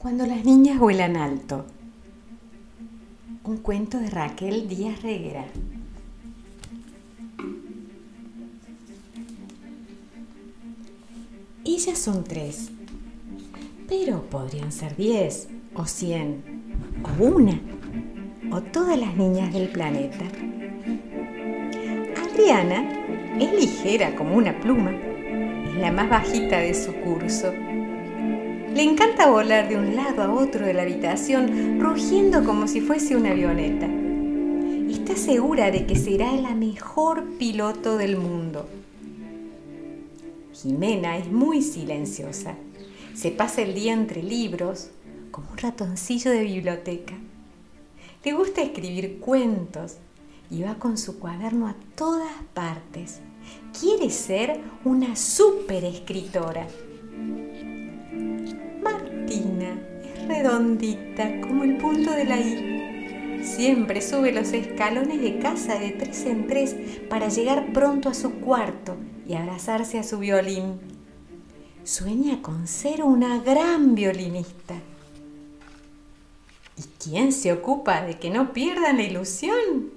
Cuando las niñas vuelan alto. Un cuento de Raquel Díaz Reguera. Ellas son tres, pero podrían ser diez o cien o una o todas las niñas del planeta. Adriana es ligera como una pluma, es la más bajita de su curso le encanta volar de un lado a otro de la habitación, rugiendo como si fuese una avioneta. Está segura de que será la mejor piloto del mundo. Jimena es muy silenciosa. Se pasa el día entre libros, como un ratoncillo de biblioteca. Le gusta escribir cuentos y va con su cuaderno a todas partes. Quiere ser una super escritora redondita como el punto de la I. Siempre sube los escalones de casa de tres en tres para llegar pronto a su cuarto y abrazarse a su violín. Sueña con ser una gran violinista. ¿Y quién se ocupa de que no pierdan la ilusión?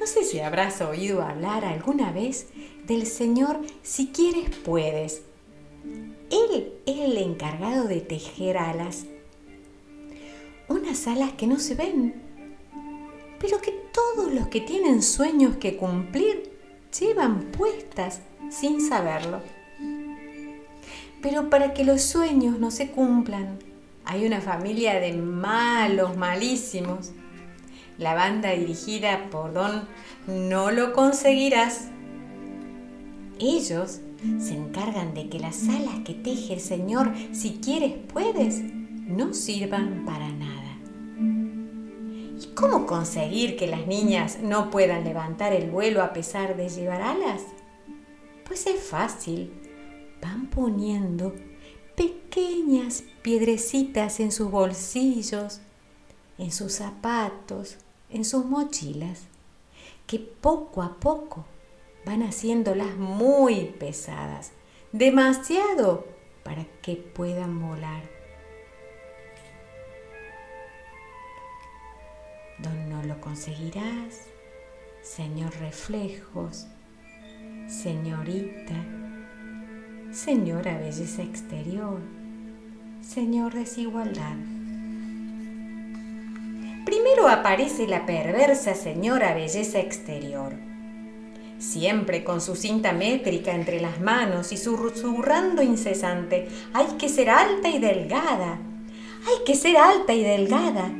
No sé si habrás oído hablar alguna vez del Señor si quieres puedes, el encargado de tejer alas. Unas alas que no se ven, pero que todos los que tienen sueños que cumplir llevan puestas sin saberlo. Pero para que los sueños no se cumplan, hay una familia de malos, malísimos. La banda dirigida por Don No lo conseguirás. Ellos se encargan de que las alas que teje el Señor, si quieres puedes, no sirvan para nada. ¿Y cómo conseguir que las niñas no puedan levantar el vuelo a pesar de llevar alas? Pues es fácil. Van poniendo pequeñas piedrecitas en sus bolsillos, en sus zapatos, en sus mochilas, que poco a poco van haciéndolas muy pesadas, demasiado para que puedan volar. Don no lo conseguirás, señor reflejos, señorita, señora belleza exterior, señor desigualdad. Primero aparece la perversa señora belleza exterior siempre con su cinta métrica entre las manos y susurrando incesante, hay que ser alta y delgada, hay que ser alta y delgada,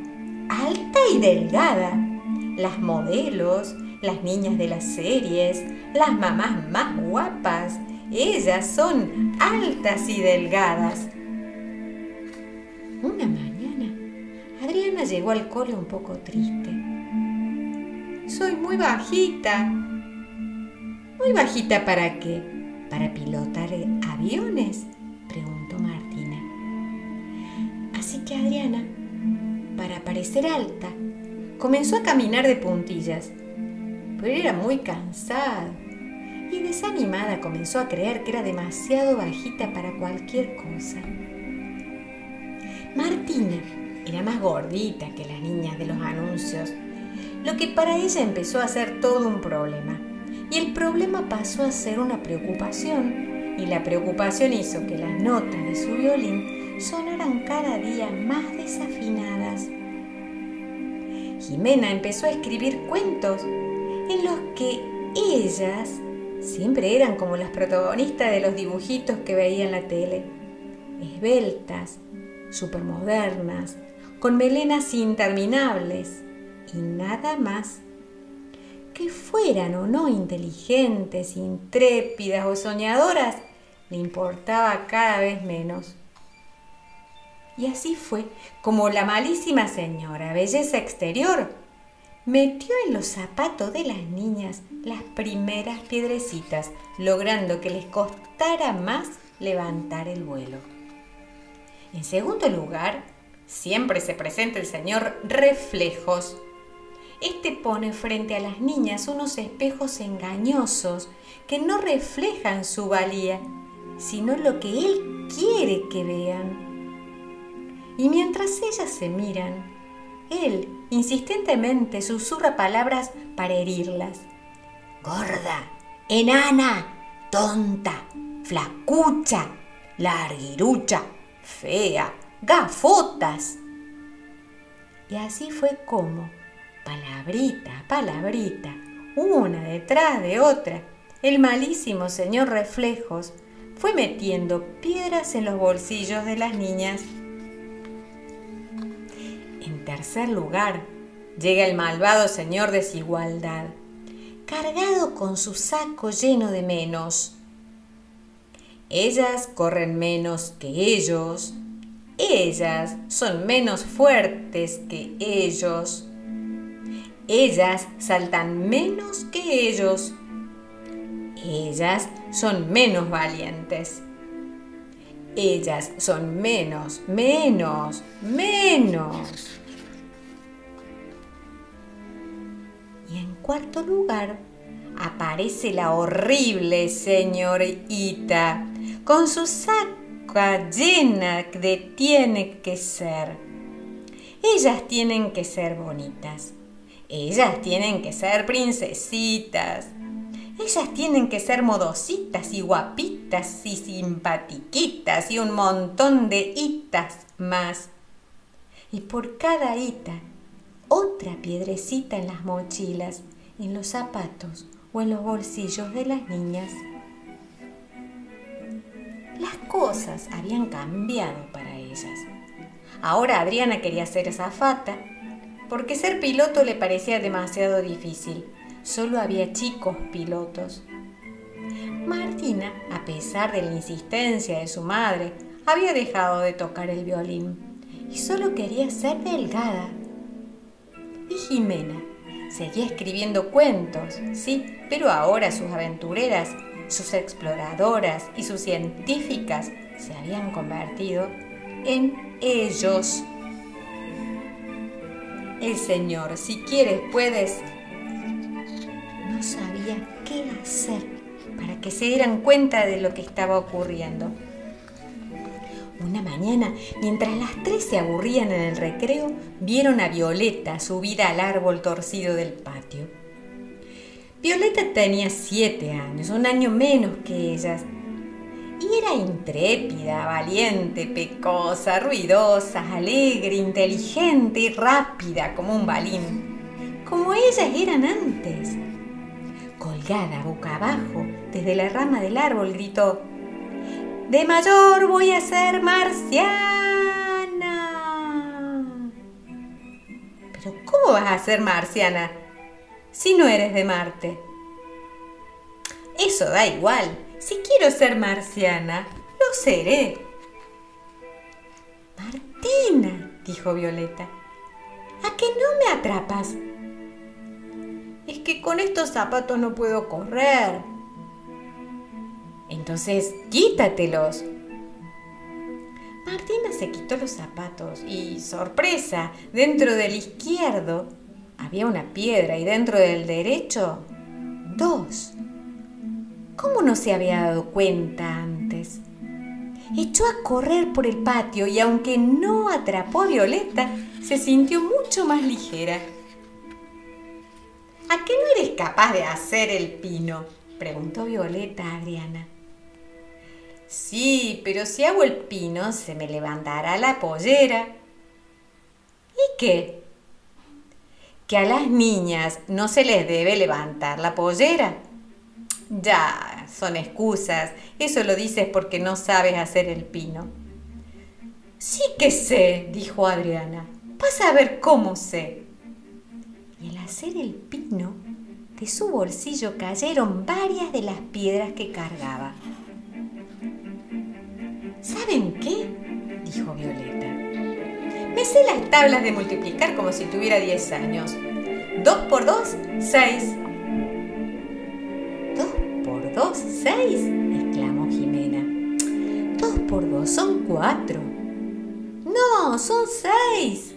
alta y delgada. Las modelos, las niñas de las series, las mamás más guapas, ellas son altas y delgadas. Una mañana, Adriana llegó al cole un poco triste. Soy muy bajita, ¿Muy bajita para qué? ¿Para pilotar aviones? preguntó Martina. Así que Adriana, para parecer alta, comenzó a caminar de puntillas, pero era muy cansada y desanimada comenzó a creer que era demasiado bajita para cualquier cosa. Martina era más gordita que las niñas de los anuncios, lo que para ella empezó a ser todo un problema y el problema pasó a ser una preocupación y la preocupación hizo que las notas de su violín sonaran cada día más desafinadas. Jimena empezó a escribir cuentos en los que ellas siempre eran como las protagonistas de los dibujitos que veía en la tele, esbeltas, supermodernas, con melenas interminables y nada más que fueran o no inteligentes, intrépidas o soñadoras, le importaba cada vez menos. Y así fue como la malísima señora Belleza Exterior metió en los zapatos de las niñas las primeras piedrecitas, logrando que les costara más levantar el vuelo. En segundo lugar, siempre se presenta el señor Reflejos, este pone frente a las niñas unos espejos engañosos que no reflejan su valía, sino lo que él quiere que vean. Y mientras ellas se miran, él insistentemente susurra palabras para herirlas. Gorda, enana, tonta, flacucha, larguirucha, fea, gafotas. Y así fue como, palabrita palabrita, una detrás de otra, el malísimo señor Reflejos fue metiendo piedras en los bolsillos de las niñas. En tercer lugar, llega el malvado señor Desigualdad, cargado con su saco lleno de menos. Ellas corren menos que ellos. Ellas son menos fuertes que ellos. Ellas saltan menos que ellos. Ellas son menos valientes. Ellas son menos, menos, menos. Y en cuarto lugar aparece la horrible señorita con su saca llena de tiene que ser. Ellas tienen que ser bonitas. Ellas tienen que ser princesitas. Ellas tienen que ser modositas y guapitas y simpatiquitas y un montón de hitas más. Y por cada hita, otra piedrecita en las mochilas, en los zapatos o en los bolsillos de las niñas. Las cosas habían cambiado para ellas. Ahora Adriana quería ser azafata porque ser piloto le parecía demasiado difícil. Solo había chicos pilotos. Martina, a pesar de la insistencia de su madre, había dejado de tocar el violín y solo quería ser delgada. Y Jimena seguía escribiendo cuentos, sí, pero ahora sus aventureras, sus exploradoras y sus científicas se habían convertido en ellos. El Señor, si quieres, puedes. No sabía qué hacer para que se dieran cuenta de lo que estaba ocurriendo. Una mañana, mientras las tres se aburrían en el recreo, vieron a Violeta subida al árbol torcido del patio. Violeta tenía siete años, un año menos que ellas, era intrépida, valiente, pecosa, ruidosa, alegre, inteligente y rápida como un balín, como ellas eran antes. Colgada boca abajo desde la rama del árbol gritó, De mayor voy a ser marciana. Pero ¿cómo vas a ser marciana si no eres de Marte? Eso da igual, si quiero ser marciana, lo seré. Martina, dijo Violeta, ¿a qué no me atrapas? Es que con estos zapatos no puedo correr. Entonces, quítatelos. Martina se quitó los zapatos y, sorpresa, dentro del izquierdo había una piedra y dentro del derecho dos. ¿Cómo no se había dado cuenta antes? Echó a correr por el patio y aunque no atrapó a Violeta, se sintió mucho más ligera. ¿A qué no eres capaz de hacer el pino? preguntó Violeta a Adriana. Sí, pero si hago el pino se me levantará la pollera. ¿Y qué? Que a las niñas no se les debe levantar la pollera. Ya, son excusas. Eso lo dices porque no sabes hacer el pino. Sí que sé, dijo Adriana. Vas a ver cómo sé. Y al hacer el pino, de su bolsillo cayeron varias de las piedras que cargaba. ¿Saben qué? dijo Violeta. Me sé las tablas de multiplicar como si tuviera 10 años. Dos por dos, seis dos, seis, exclamó Jimena. Dos por dos son cuatro. No, son seis.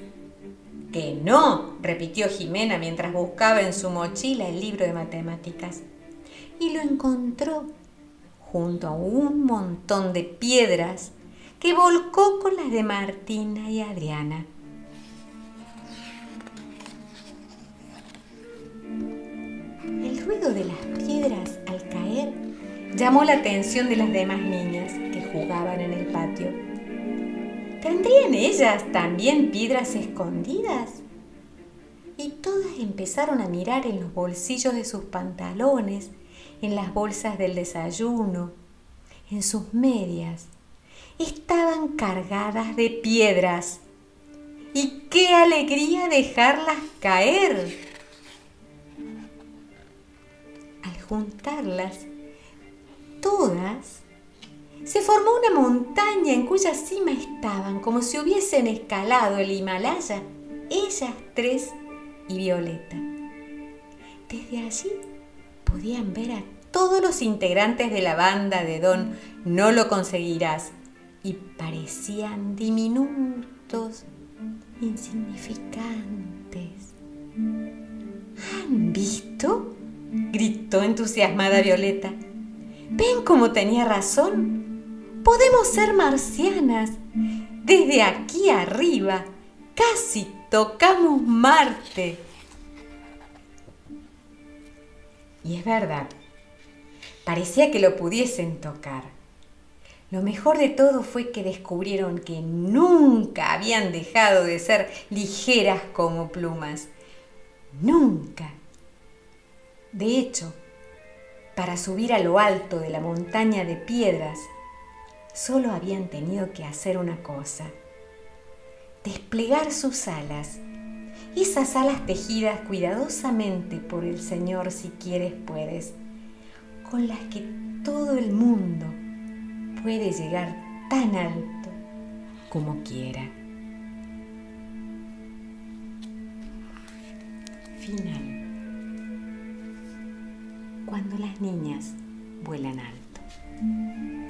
Que no, repitió Jimena mientras buscaba en su mochila el libro de matemáticas. Y lo encontró junto a un montón de piedras que volcó con las de Martina y Adriana. El ruido de las piedras llamó la atención de las demás niñas que jugaban en el patio. ¿Tendrían ellas también piedras escondidas? Y todas empezaron a mirar en los bolsillos de sus pantalones, en las bolsas del desayuno, en sus medias. Estaban cargadas de piedras. Y qué alegría dejarlas caer. Al juntarlas, todas, se formó una montaña en cuya cima estaban como si hubiesen escalado el Himalaya, ellas tres y Violeta. Desde allí podían ver a todos los integrantes de la banda de Don No lo conseguirás y parecían diminutos, insignificantes. ¿Han visto? gritó entusiasmada Violeta. ¿Ven cómo tenía razón? Podemos ser marcianas. Desde aquí arriba casi tocamos Marte. Y es verdad, parecía que lo pudiesen tocar. Lo mejor de todo fue que descubrieron que nunca habían dejado de ser ligeras como plumas. Nunca. De hecho, para subir a lo alto de la montaña de piedras, solo habían tenido que hacer una cosa, desplegar sus alas, esas alas tejidas cuidadosamente por el Señor si quieres puedes, con las que todo el mundo puede llegar tan alto como quiera. Final cuando las niñas vuelan alto.